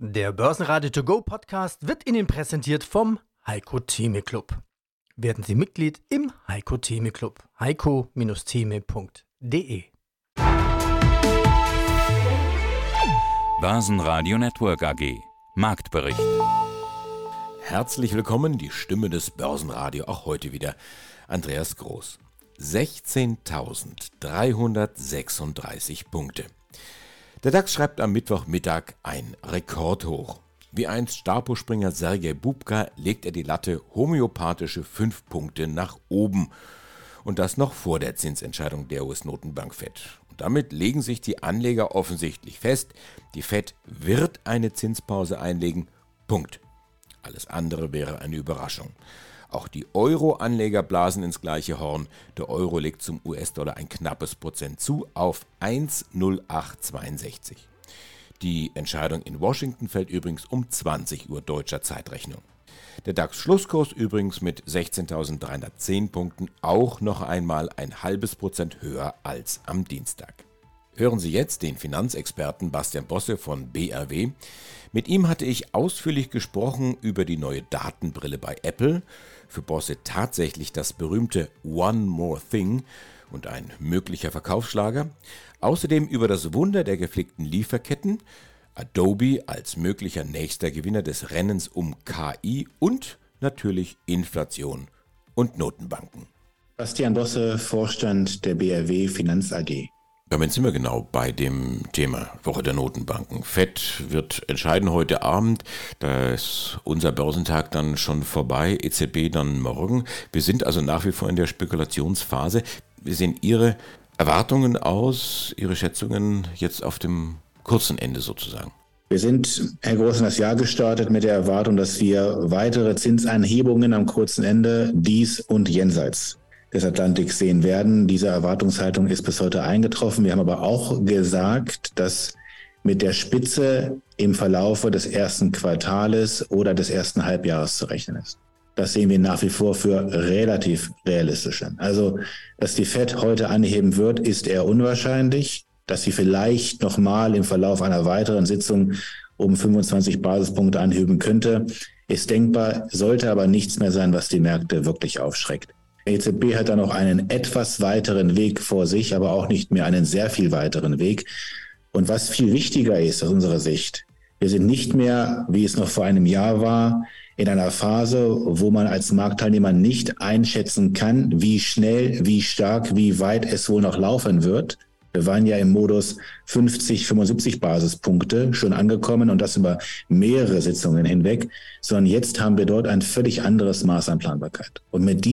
Der Börsenradio To Go Podcast wird Ihnen präsentiert vom Heiko Theme Club. Werden Sie Mitglied im Heiko Theme Club. heiko-theme.de Börsenradio Network AG Marktbericht Herzlich willkommen, die Stimme des Börsenradio, auch heute wieder Andreas Groß. 16.336 Punkte. Der DAX schreibt am Mittwochmittag ein Rekordhoch. Wie einst Stapo-Springer Sergei Bubka legt er die Latte homöopathische 5 Punkte nach oben. Und das noch vor der Zinsentscheidung der US-Notenbank FED. Und damit legen sich die Anleger offensichtlich fest, die FED wird eine Zinspause einlegen. Punkt. Alles andere wäre eine Überraschung. Auch die Euro-Anleger blasen ins gleiche Horn. Der Euro legt zum US-Dollar ein knappes Prozent zu auf 1,0862. Die Entscheidung in Washington fällt übrigens um 20 Uhr deutscher Zeitrechnung. Der DAX-Schlusskurs übrigens mit 16.310 Punkten auch noch einmal ein halbes Prozent höher als am Dienstag. Hören Sie jetzt den Finanzexperten Bastian Bosse von BRW. Mit ihm hatte ich ausführlich gesprochen über die neue Datenbrille bei Apple, für Bosse tatsächlich das berühmte One More Thing und ein möglicher Verkaufsschlager, außerdem über das Wunder der gepflegten Lieferketten, Adobe als möglicher nächster Gewinner des Rennens um KI und natürlich Inflation und Notenbanken. Bastian Bosse, Vorstand der BRW Finanz AG. Damit sind wir genau bei dem Thema Woche der Notenbanken. FED wird entscheiden heute Abend. Da ist unser Börsentag dann schon vorbei, EZB dann morgen. Wir sind also nach wie vor in der Spekulationsphase. Wie sehen Ihre Erwartungen aus, Ihre Schätzungen jetzt auf dem kurzen Ende sozusagen? Wir sind, Herr Groß, in das Jahr gestartet mit der Erwartung, dass wir weitere Zinsanhebungen am kurzen Ende dies und jenseits des Atlantiks sehen werden. Diese Erwartungshaltung ist bis heute eingetroffen. Wir haben aber auch gesagt, dass mit der Spitze im Verlaufe des ersten Quartales oder des ersten Halbjahres zu rechnen ist. Das sehen wir nach wie vor für relativ realistisch. Also, dass die Fed heute anheben wird, ist eher unwahrscheinlich. Dass sie vielleicht nochmal im Verlauf einer weiteren Sitzung um 25 Basispunkte anheben könnte, ist denkbar, sollte aber nichts mehr sein, was die Märkte wirklich aufschreckt. Die EZB hat da noch einen etwas weiteren Weg vor sich, aber auch nicht mehr einen sehr viel weiteren Weg. Und was viel wichtiger ist aus unserer Sicht, wir sind nicht mehr, wie es noch vor einem Jahr war, in einer Phase, wo man als Marktteilnehmer nicht einschätzen kann, wie schnell, wie stark, wie weit es wohl noch laufen wird. Wir waren ja im Modus 50, 75 Basispunkte schon angekommen und das über mehrere Sitzungen hinweg, sondern jetzt haben wir dort ein völlig anderes Maß an Planbarkeit. Und mit die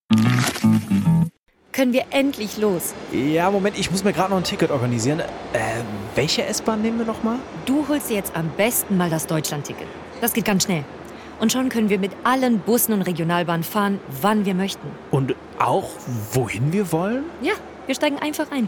können wir endlich los. Ja, Moment, ich muss mir gerade noch ein Ticket organisieren. Äh, welche S-Bahn nehmen wir nochmal? Du holst dir jetzt am besten mal das Deutschland-Ticket. Das geht ganz schnell. Und schon können wir mit allen Bussen und Regionalbahnen fahren, wann wir möchten. Und auch wohin wir wollen? Ja, wir steigen einfach ein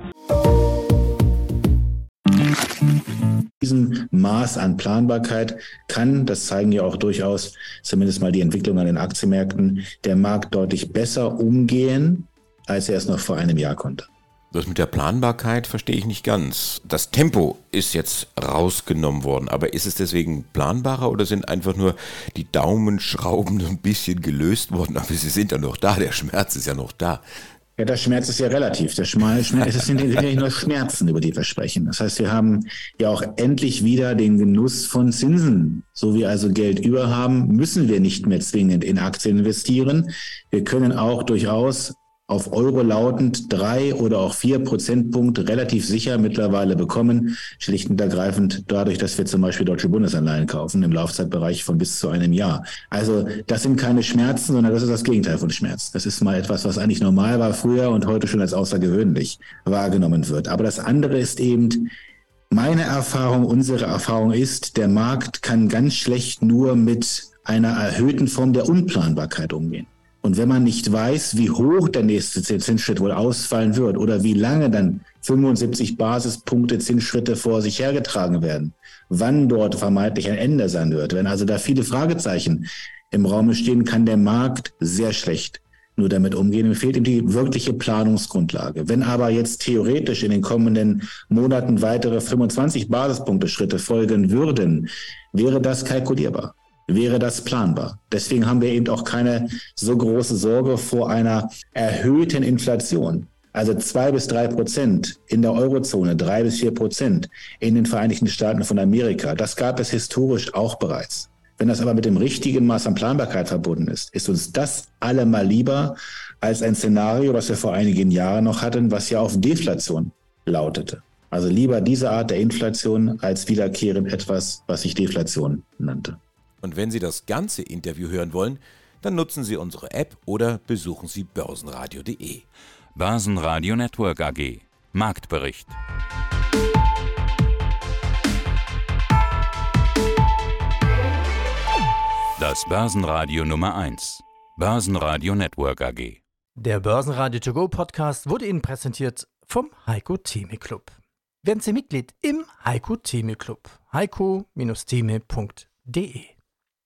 diesem Maß an Planbarkeit kann, das zeigen ja auch durchaus zumindest mal die Entwicklung an den Aktienmärkten, der Markt deutlich besser umgehen, als er es noch vor einem Jahr konnte. Das mit der Planbarkeit verstehe ich nicht ganz. Das Tempo ist jetzt rausgenommen worden, aber ist es deswegen planbarer oder sind einfach nur die Daumenschrauben ein bisschen gelöst worden? Aber sie sind ja noch da, der Schmerz ist ja noch da. Ja, der Schmerz ist ja relativ. Der Schmerz, es sind ja nur Schmerzen, über die wir sprechen. Das heißt, wir haben ja auch endlich wieder den Genuss von Zinsen. So wie also Geld über haben, müssen wir nicht mehr zwingend in Aktien investieren. Wir können auch durchaus auf Euro lautend drei oder auch vier Prozentpunkte relativ sicher mittlerweile bekommen, schlicht und ergreifend dadurch, dass wir zum Beispiel deutsche Bundesanleihen kaufen im Laufzeitbereich von bis zu einem Jahr. Also das sind keine Schmerzen, sondern das ist das Gegenteil von Schmerz. Das ist mal etwas, was eigentlich normal war früher und heute schon als außergewöhnlich wahrgenommen wird. Aber das andere ist eben, meine Erfahrung, unsere Erfahrung ist, der Markt kann ganz schlecht nur mit einer erhöhten Form der Unplanbarkeit umgehen. Und wenn man nicht weiß, wie hoch der nächste Zinsschritt wohl ausfallen wird oder wie lange dann 75 Basispunkte Zinsschritte vor sich hergetragen werden, wann dort vermeintlich ein Ende sein wird, wenn also da viele Fragezeichen im Raum stehen, kann der Markt sehr schlecht nur damit umgehen. Mir fehlt ihm die wirkliche Planungsgrundlage. Wenn aber jetzt theoretisch in den kommenden Monaten weitere 25 Basispunkte Schritte folgen würden, wäre das kalkulierbar wäre das planbar. Deswegen haben wir eben auch keine so große Sorge vor einer erhöhten Inflation. Also zwei bis drei Prozent in der Eurozone, drei bis vier Prozent in den Vereinigten Staaten von Amerika. Das gab es historisch auch bereits. Wenn das aber mit dem richtigen Maß an Planbarkeit verbunden ist, ist uns das allemal lieber als ein Szenario, was wir vor einigen Jahren noch hatten, was ja auf Deflation lautete. Also lieber diese Art der Inflation als wiederkehrend etwas, was sich Deflation nannte. Und wenn Sie das ganze Interview hören wollen, dann nutzen Sie unsere App oder besuchen Sie börsenradio.de. Börsenradio Network AG. Marktbericht. Das Börsenradio Nummer 1. Börsenradio Network AG. Der Börsenradio To Go Podcast wurde Ihnen präsentiert vom Heiko Theme Club. Werden Sie Mitglied im Heiko Theme Club. heiko-theme.de